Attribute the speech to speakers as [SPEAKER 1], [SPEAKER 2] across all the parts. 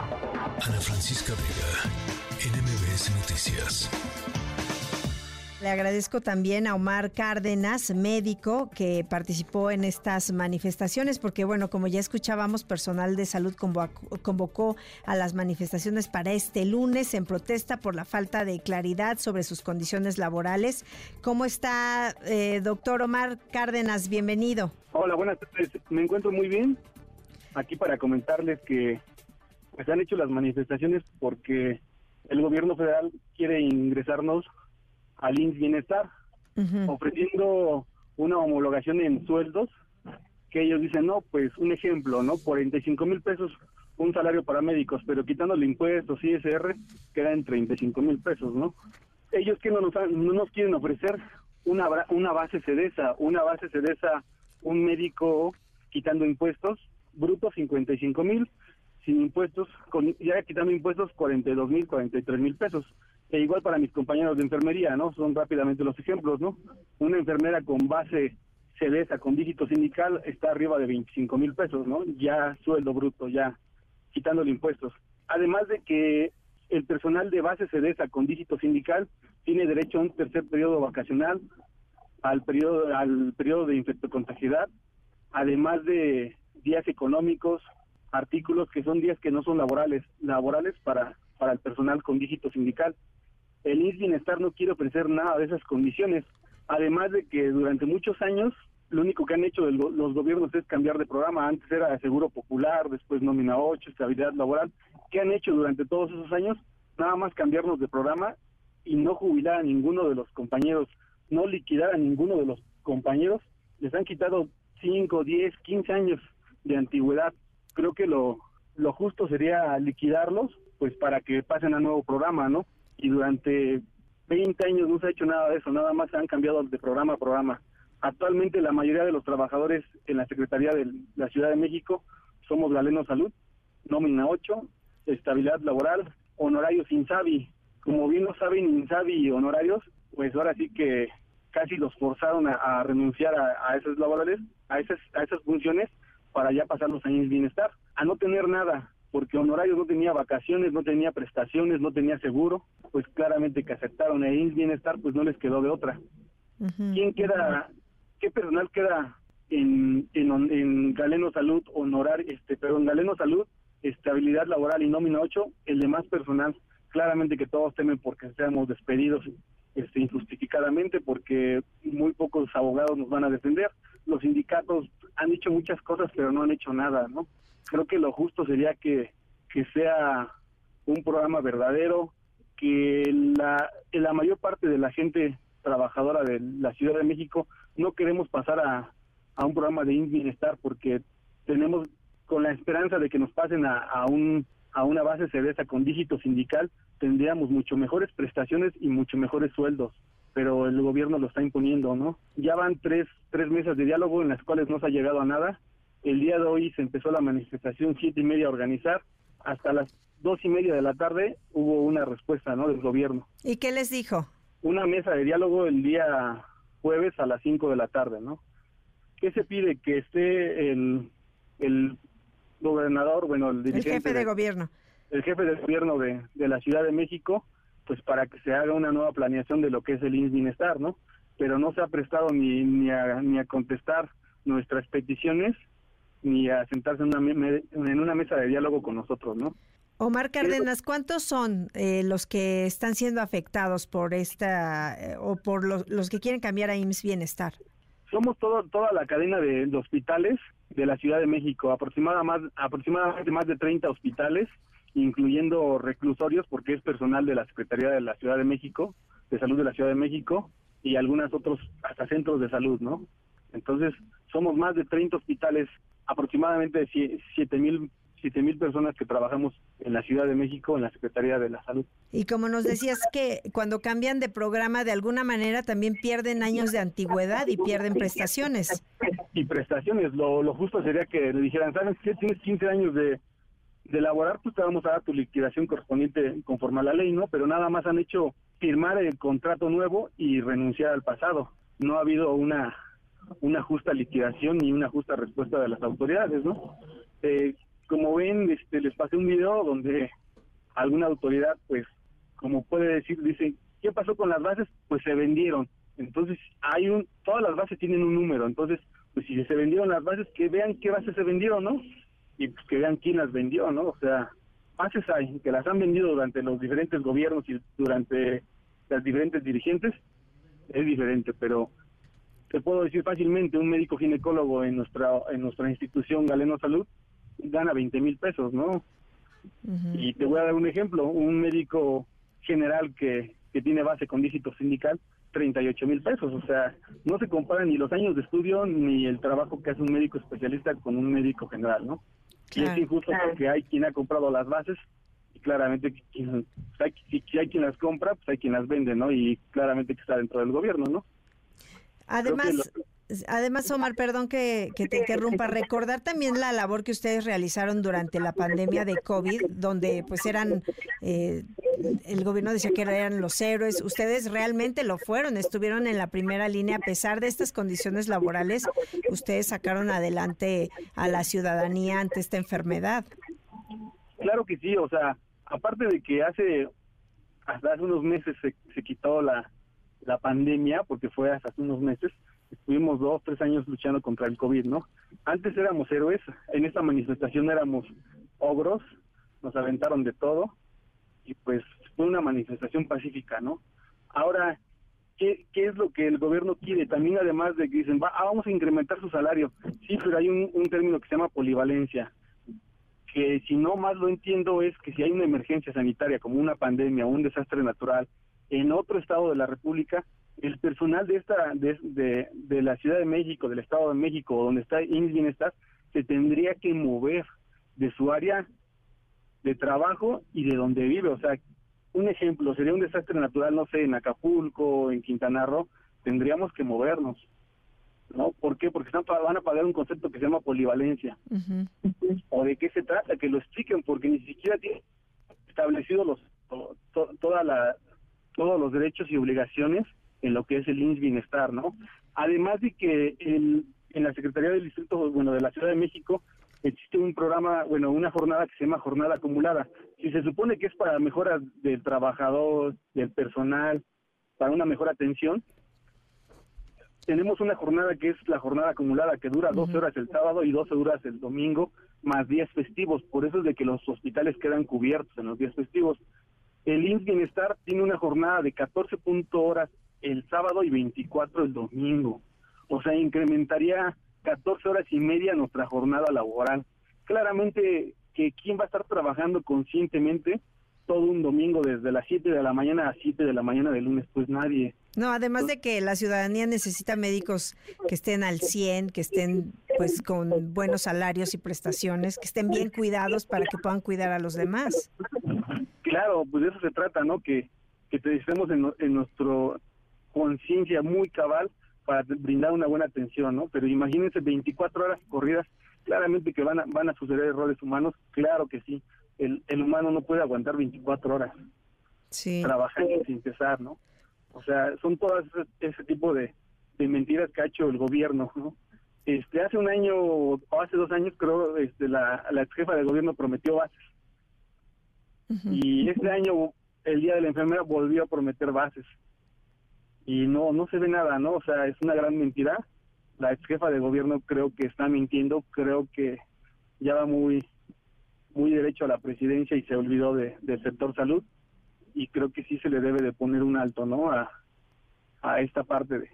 [SPEAKER 1] Ana Francisca Vega, NMBS Noticias.
[SPEAKER 2] Le agradezco también a Omar Cárdenas, médico, que participó en estas manifestaciones, porque bueno, como ya escuchábamos, personal de salud convocó, a las manifestaciones para este lunes en protesta por la falta de claridad sobre sus condiciones laborales. ¿Cómo está, eh, doctor Omar Cárdenas? Bienvenido.
[SPEAKER 3] Hola, buenas tardes. Me encuentro muy bien. Aquí para comentarles que pues han hecho las manifestaciones porque el gobierno federal quiere ingresarnos al INS Bienestar, ofreciendo una homologación en sueldos que ellos dicen, no, pues un ejemplo, ¿no? 45 mil pesos un salario para médicos, pero quitándole impuestos, ISR, queda en 35 mil pesos, ¿no? Ellos que no nos, no nos quieren ofrecer una, una base CEDESA, una base CEDESA, un médico quitando impuestos, bruto 55 mil, sin impuestos, con, ya quitando impuestos 42 mil, 43 mil pesos. E igual para mis compañeros de enfermería, ¿no? Son rápidamente los ejemplos, ¿no? Una enfermera con base CEDESA, con dígito sindical, está arriba de 25 mil pesos, ¿no? Ya sueldo bruto, ya quitándole impuestos. Además de que el personal de base CEDESA con dígito sindical tiene derecho a un tercer periodo vacacional, al periodo, al periodo de infectocontagiedad, además de días económicos, artículos que son días que no son laborales, laborales para, para el personal con dígito sindical el INS Bienestar no quiere ofrecer nada de esas condiciones. Además de que durante muchos años lo único que han hecho los gobiernos es cambiar de programa. Antes era Seguro Popular, después Nómina 8, Estabilidad Laboral. ¿Qué han hecho durante todos esos años? Nada más cambiarnos de programa y no jubilar a ninguno de los compañeros, no liquidar a ninguno de los compañeros. Les han quitado 5, 10, 15 años de antigüedad. Creo que lo, lo justo sería liquidarlos, pues para que pasen a nuevo programa, ¿no? y durante 20 años no se ha hecho nada de eso, nada más se han cambiado de programa a programa. Actualmente la mayoría de los trabajadores en la Secretaría de la Ciudad de México somos Galeno Salud, nómina 8, estabilidad laboral, honorarios Insabi. Como bien lo saben, Insabi y honorarios, pues ahora sí que casi los forzaron a, renunciar a, a laborales, a esas, a esas funciones para ya pasar los años bienestar, a no tener nada porque Honorarios no tenía vacaciones, no tenía prestaciones, no tenía seguro, pues claramente que aceptaron el Bienestar, pues no les quedó de otra. ¿Quién queda, qué personal queda en, en, Galeno Salud, honorar, este, perdón, Galeno Salud, estabilidad laboral y nómina 8, el demás personal, claramente que todos temen porque seamos despedidos este, injustificadamente, porque muy pocos abogados nos van a defender. Los sindicatos han dicho muchas cosas, pero no han hecho nada, ¿no? creo que lo justo sería que, que sea un programa verdadero, que la, la mayor parte de la gente trabajadora de la Ciudad de México no queremos pasar a, a un programa de bienestar porque tenemos con la esperanza de que nos pasen a, a un a una base cerveza con dígito sindical tendríamos mucho mejores prestaciones y mucho mejores sueldos pero el gobierno lo está imponiendo no ya van tres tres mesas de diálogo en las cuales no se ha llegado a nada el día de hoy se empezó la manifestación siete y media a organizar. Hasta las dos y media de la tarde hubo una respuesta ¿no? del gobierno.
[SPEAKER 2] ¿Y qué les dijo?
[SPEAKER 3] Una mesa de diálogo el día jueves a las cinco de la tarde, ¿no? ¿Qué se pide? Que esté el, el gobernador, bueno, el
[SPEAKER 2] dirigente. El jefe de, gobierno.
[SPEAKER 3] El jefe de gobierno de, de, la Ciudad de México, pues para que se haga una nueva planeación de lo que es el INS Bienestar, ¿no? Pero no se ha prestado ni, ni, a, ni a contestar nuestras peticiones ni a sentarse en una, en una mesa de diálogo con nosotros, ¿no?
[SPEAKER 2] Omar Cárdenas, ¿cuántos son eh, los que están siendo afectados por esta eh, o por los, que quieren cambiar a IMSS Bienestar?
[SPEAKER 3] Somos todo, toda la cadena de, hospitales de la Ciudad de México, aproximadamente, aproximadamente más de 30 hospitales, incluyendo reclusorios, porque es personal de la Secretaría de la Ciudad de México, de Salud de la Ciudad de México, y algunos otros hasta centros de salud, ¿no? Entonces, somos más de 30 hospitales aproximadamente siete mil siete mil personas que trabajamos en la Ciudad de México en la Secretaría de la Salud.
[SPEAKER 2] Y como nos decías que cuando cambian de programa de alguna manera también pierden años de antigüedad y pierden prestaciones.
[SPEAKER 3] Y prestaciones, lo, lo justo sería que le dijeran, ¿sabes qué? Tienes 15 años de, de laborar, pues te vamos a dar tu liquidación correspondiente conforme a la ley, ¿no? Pero nada más han hecho firmar el contrato nuevo y renunciar al pasado. No ha habido una una justa liquidación y una justa respuesta de las autoridades, ¿no? Eh, como ven, este, les pasé un video donde alguna autoridad, pues, como puede decir, dice, ¿qué pasó con las bases? Pues se vendieron. Entonces, hay un, todas las bases tienen un número, entonces, pues si se vendieron las bases, que vean qué bases se vendieron, ¿no? Y pues que vean quién las vendió, ¿no? O sea, bases hay, que las han vendido durante los diferentes gobiernos y durante las diferentes dirigentes, es diferente, pero te puedo decir fácilmente, un médico ginecólogo en nuestra, en nuestra institución Galeno Salud gana 20 mil pesos, ¿no? Y te voy a dar un ejemplo, un médico general que, que tiene base con dígito sindical, 38 mil pesos, o sea, no se comparan ni los años de estudio ni el trabajo que hace un médico especialista con un médico general, ¿no? Y es injusto porque hay quien ha comprado las bases y claramente quien, si hay quien las compra, pues hay quien las vende, ¿no? Y claramente que está dentro del gobierno, ¿no?
[SPEAKER 2] Además, Además, Omar, perdón que, te interrumpa, recordar también la labor que ustedes realizaron durante la pandemia de COVID, donde pues eran, eh, el gobierno decía que eran los héroes, ustedes realmente lo fueron, estuvieron en la primera línea, a pesar de estas condiciones laborales, ustedes sacaron adelante a la ciudadanía ante esta enfermedad.
[SPEAKER 3] Claro que sí, o sea, aparte de que hace, hasta hace unos meses se, se quitó la, la pandemia, porque fue hasta hace unos meses, estuvimos dos, tres años luchando contra el COVID, ¿no? Antes éramos héroes, en esta manifestación éramos ogros, nos aventaron de todo y pues fue una manifestación pacífica, ¿no? Ahora, ¿qué, qué es lo que el gobierno quiere? También además de que dicen, Va, ah, vamos a incrementar su salario. Sí, pero hay un, un término que se llama polivalencia, que si no más lo entiendo es que si hay una emergencia sanitaria como una pandemia o un desastre natural en otro estado de la República, el personal de esta de, de, la Ciudad de México, del Estado de México, donde está INS Bienestar, se tendría que mover de su área de trabajo y de donde vive. O sea, un ejemplo, sería un desastre natural, no sé, en Acapulco, en Quintana Roo, tendríamos que movernos. ¿No? ¿Por qué? Porque están, van a pagar un concepto que se llama polivalencia. ¿O de qué se trata? Que lo expliquen, porque ni siquiera tienen establecido los, toda la, todos los derechos y obligaciones en lo que es el INS Bienestar, ¿no? Además de que en la Secretaría del Distrito, bueno, de la Ciudad de México, existe un programa, bueno, una jornada que se llama jornada acumulada. Si se supone que es para mejora del trabajador, del personal, para una mejor atención, tenemos una jornada que es la jornada acumulada, que dura 12 horas el sábado y 12 horas el domingo, más días festivos. Por eso es de que los hospitales quedan cubiertos en los días festivos. El INS Bienestar tiene una jornada de 14 horas el sábado y 24 el domingo. O sea, incrementaría 14 horas y media nuestra jornada laboral. Claramente que quién va a estar trabajando conscientemente todo un domingo desde las 7 de la mañana a 7 de la mañana del lunes, pues nadie.
[SPEAKER 2] No, además de que la ciudadanía necesita médicos que estén al 100, que estén pues con buenos salarios y prestaciones, que estén bien cuidados para que puedan cuidar a los demás.
[SPEAKER 3] Claro, pues de eso se trata, ¿no? Que, que te estemos en, en nuestro conciencia muy cabal para brindar una buena atención, ¿no? Pero imagínense 24 horas corridas, claramente que van a, van a suceder errores humanos, claro que sí. El, el humano no puede aguantar 24 horas
[SPEAKER 2] sí.
[SPEAKER 3] trabajando sin cesar, ¿no? O sea, son todas ese, tipo de, de, mentiras que ha hecho el gobierno, ¿no? Este, hace un año o hace dos años creo, este, la, la ex jefa del gobierno prometió bases. Y este año, el día de la enfermera, volvió a prometer bases y no no se ve nada, ¿no? O sea, es una gran mentira. La ex jefa de gobierno creo que está mintiendo, creo que ya va muy muy derecho a la presidencia y se olvidó de, del sector salud y creo que sí se le debe de poner un alto, ¿no? A, a esta parte de,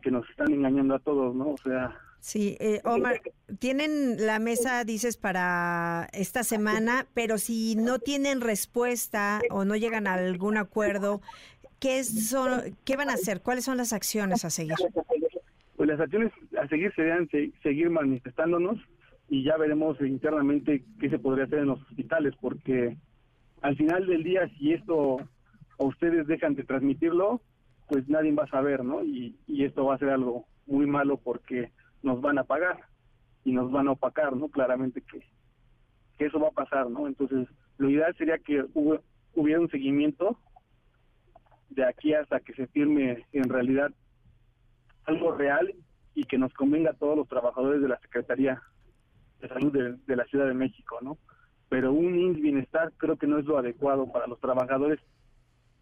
[SPEAKER 3] que nos están engañando a todos, ¿no? O sea,
[SPEAKER 2] Sí, eh, Omar, tienen la mesa, dices, para esta semana, pero si no tienen respuesta o no llegan a algún acuerdo, ¿Qué, son, ¿Qué van a hacer? ¿Cuáles son las acciones a seguir?
[SPEAKER 3] Pues las acciones a seguir serían seguir manifestándonos y ya veremos internamente qué se podría hacer en los hospitales, porque al final del día, si esto a ustedes dejan de transmitirlo, pues nadie va a saber, ¿no? Y, y esto va a ser algo muy malo porque nos van a pagar y nos van a opacar, ¿no? Claramente que, que eso va a pasar, ¿no? Entonces, lo ideal sería que hubiera un seguimiento de aquí hasta que se firme en realidad algo real y que nos convenga a todos los trabajadores de la Secretaría. de salud de, la Ciudad de México, ¿no? Pero un INS bienestar creo que no es lo adecuado para los trabajadores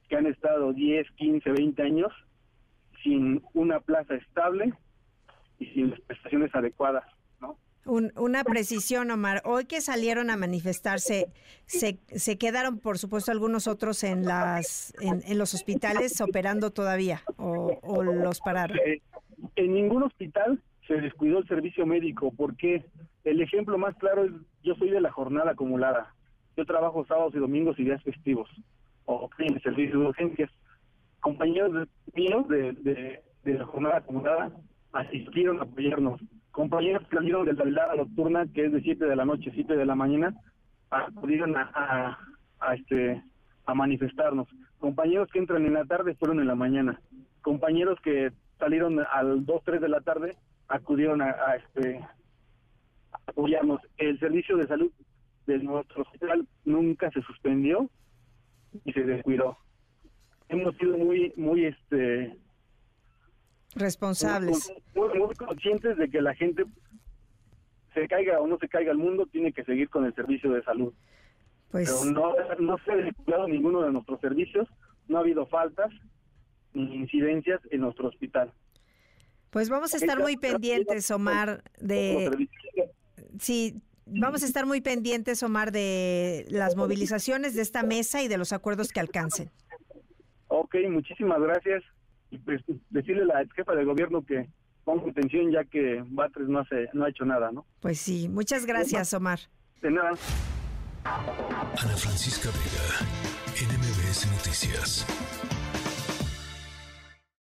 [SPEAKER 3] que han estado 10, 15, 20 años sin una plaza estable y sin las prestaciones adecuadas, ¿no?
[SPEAKER 2] una precisión, Omar. Hoy que salieron a manifestarse, se, se quedaron, por supuesto, algunos otros en las en, los hospitales operando todavía o, los pararon.
[SPEAKER 3] Eh, en ningún hospital se descuidó el servicio médico, porque el ejemplo más claro es, yo soy de la jornada acumulada. Yo trabajo sábados y domingos y días festivos, o en el servicio de urgencias. Compañeros míos de, de, de la jornada acumulada asistieron a apoyarnos compañeros que salieron de la velada nocturna, que es de 7 de la noche, 7 de la mañana, acudieron a, a, este a manifestarnos. Compañeros que entran en la tarde fueron en la mañana. Compañeros que salieron al 2, 3 de la tarde acudieron a, este apoyarnos. El servicio de salud de nuestro hospital nunca se suspendió y se descuidó. Hemos sido muy muy este
[SPEAKER 2] responsables.
[SPEAKER 3] Muy, conscientes de que la gente se caiga o no se caiga al mundo, tiene que seguir con el servicio de salud. Pues... Pero no, no se ha descuidado ninguno de nuestros servicios, no ha habido faltas ni incidencias en nuestro hospital.
[SPEAKER 2] Pues vamos a estar muy pendientes, Omar, de... Sí, vamos a estar muy pendientes, Omar, de las movilizaciones de esta mesa y de los acuerdos que alcancen.
[SPEAKER 3] Ok, muchísimas gracias y pues decirle a la jefa de gobierno que ponga atención ya que Batres no, hace, no ha hecho nada, ¿no?
[SPEAKER 2] Pues sí, muchas gracias, Omar.
[SPEAKER 3] De nada.
[SPEAKER 1] Ana Francisca Vega, NMBS Noticias.